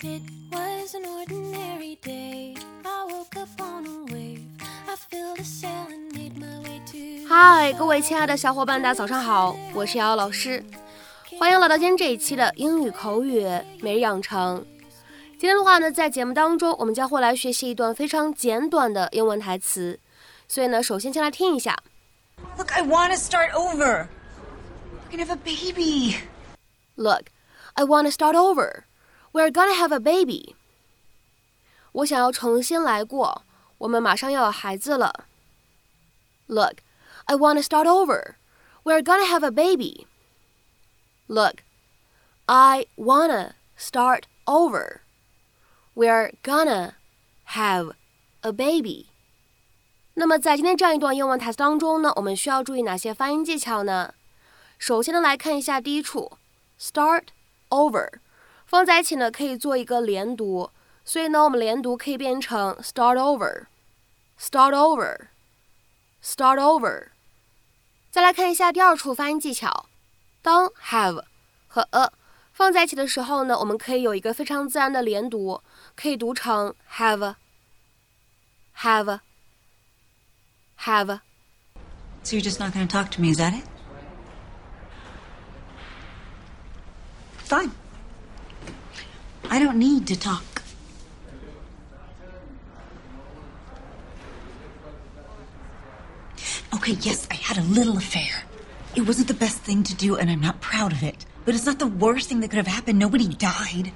It was an ordinary day. I woke up on a wave. I filled a sail and made my way to. 嗨，各位亲爱的小伙伴，大家早上好，我是瑶瑶老师，欢迎来到今天这一期的英语口语每日养成。今天的话呢，在节目当中，我们将会来学习一段非常简短的英文台词，所以呢，首先先来听一下。Look, I want to start over. We're gonna have a baby. Look, I want to start over. We're gonna have a baby. 我想要重新来过，我们马上要有孩子了。Look, I want to start over. We're gonna have a baby. Look, I wanna start over. We're gonna have a baby. 那么在今天这样一段英文台词当中呢，我们需要注意哪些发音技巧呢？首先呢，来看一下第一处，start over， 放在一起呢可以做一个连读，所以呢，我们连读可以变成 start over，start over，start over。再来看一下第二处发音技巧，当 have 和 a 放在一起的时候呢，我们可以有一个非常自然的连读，可以读成 have，have。have. So you're just not gonna talk to me, is that it? Fine. I don't need to talk. Okay, yes, I had a little affair. It wasn't the best thing to do, and I'm not proud of it. But it's not the worst thing that could have happened. Nobody died.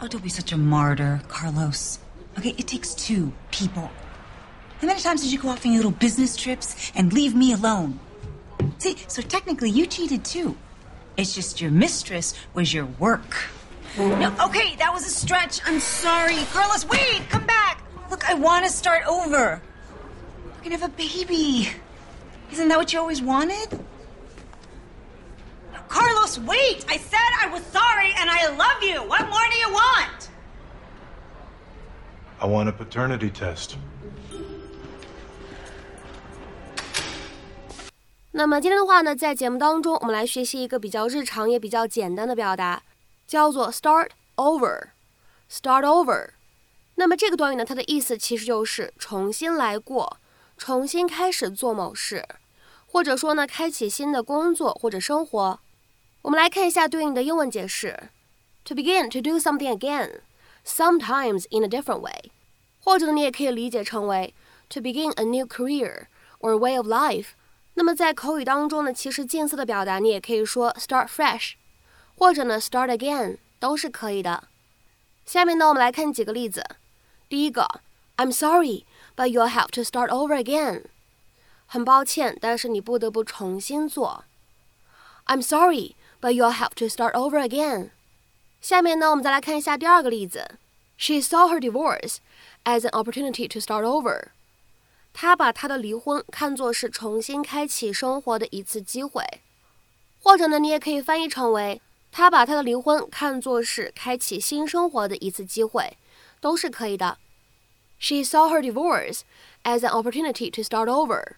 Oh, don't be such a martyr, Carlos. Okay, it takes two people. How many times did you go off on your little business trips and leave me alone? See, so technically you cheated too. It's just your mistress was your work. No, okay, that was a stretch. I'm sorry. Carlos, wait, come back. Look, I want to start over. We're going to have a baby. Isn't that what you always wanted? Carlos, wait! I said I was sorry and I love you. What more do you want? I want a paternity test. 那么今天的话呢，在节目当中，我们来学习一个比较日常也比较简单的表达，叫做 start over。start over。那么这个短语呢，它的意思其实就是重新来过，重新开始做某事，或者说呢，开启新的工作或者生活。我们来看一下对应的英文解释：to begin to do something again, sometimes in a different way，或者呢，你也可以理解成为 to begin a new career or way of life。那么在口语当中呢，其实近似的表达你也可以说 start fresh，或者呢 start again 都是可以的。下面呢，我们来看几个例子。第一个，I'm sorry, but you'll have to start over again。很抱歉，但是你不得不重新做。I'm sorry, but you'll have to start over again。下面呢，我们再来看一下第二个例子。She saw her divorce as an opportunity to start over。 他把他的离婚看作是重新开启生活的一次机会，或者呢，你也可以翻译成为他把他的离婚看作是开启新生活的一次机会，都是可以的。She saw her divorce as an opportunity to start over。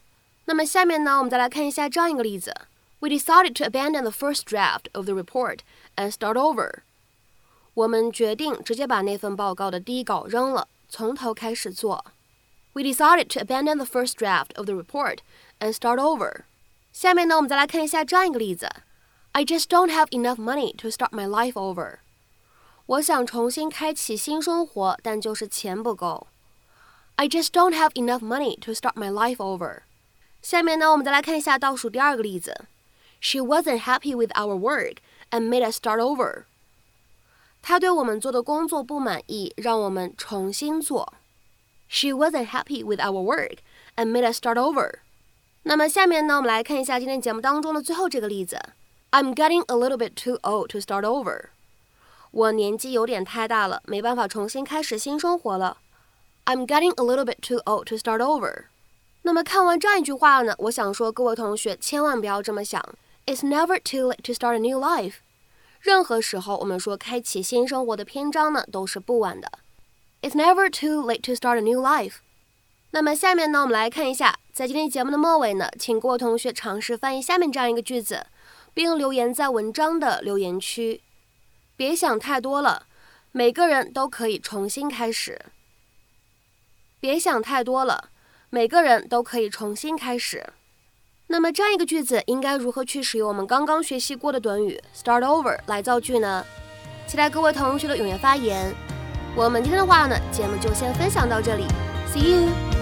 那么下面呢，我们再来看一下这样一个例子：We decided to abandon the first draft of the report and start over。我们决定直接把那份报告的第一稿扔了，从头开始做。We decided to abandon the first draft of the report and start over。下面呢，我们再来看一下这样一个例子：I just don't have enough money to start my life over。我想重新开启新生活，但就是钱不够。I just don't have enough money to start my life over。下面呢，我们再来看一下倒数第二个例子：She wasn't happy with our work and made us start over。她对我们做的工作不满意，让我们重新做。 She wasn't happy with our work and made us start over。那么下面呢，我们来看一下今天节目当中的最后这个例子：I'm getting a little bit too old to start over。我年纪有点太大了，没办法重新开始新生活了。I'm getting a little bit too old to start over。那么看完这样一句话呢，我想说各位同学千万不要这么想。It's never too late to start a new life。任何时候，我们说开启新生活的篇章呢，都是不晚的。 It's never too late to start a new life。那么下面呢，我们来看一下，在今天节目的末尾呢，请各位同学尝试翻译下面这样一个句子，并留言在文章的留言区。别想太多了，每个人都可以重新开始。别想太多了，每个人都可以重新开始。那么这样一个句子应该如何去使用我们刚刚学习过的短语 start over 来造句呢？期待各位同学的踊跃发言。我们今天的话呢，节目就先分享到这里，See you。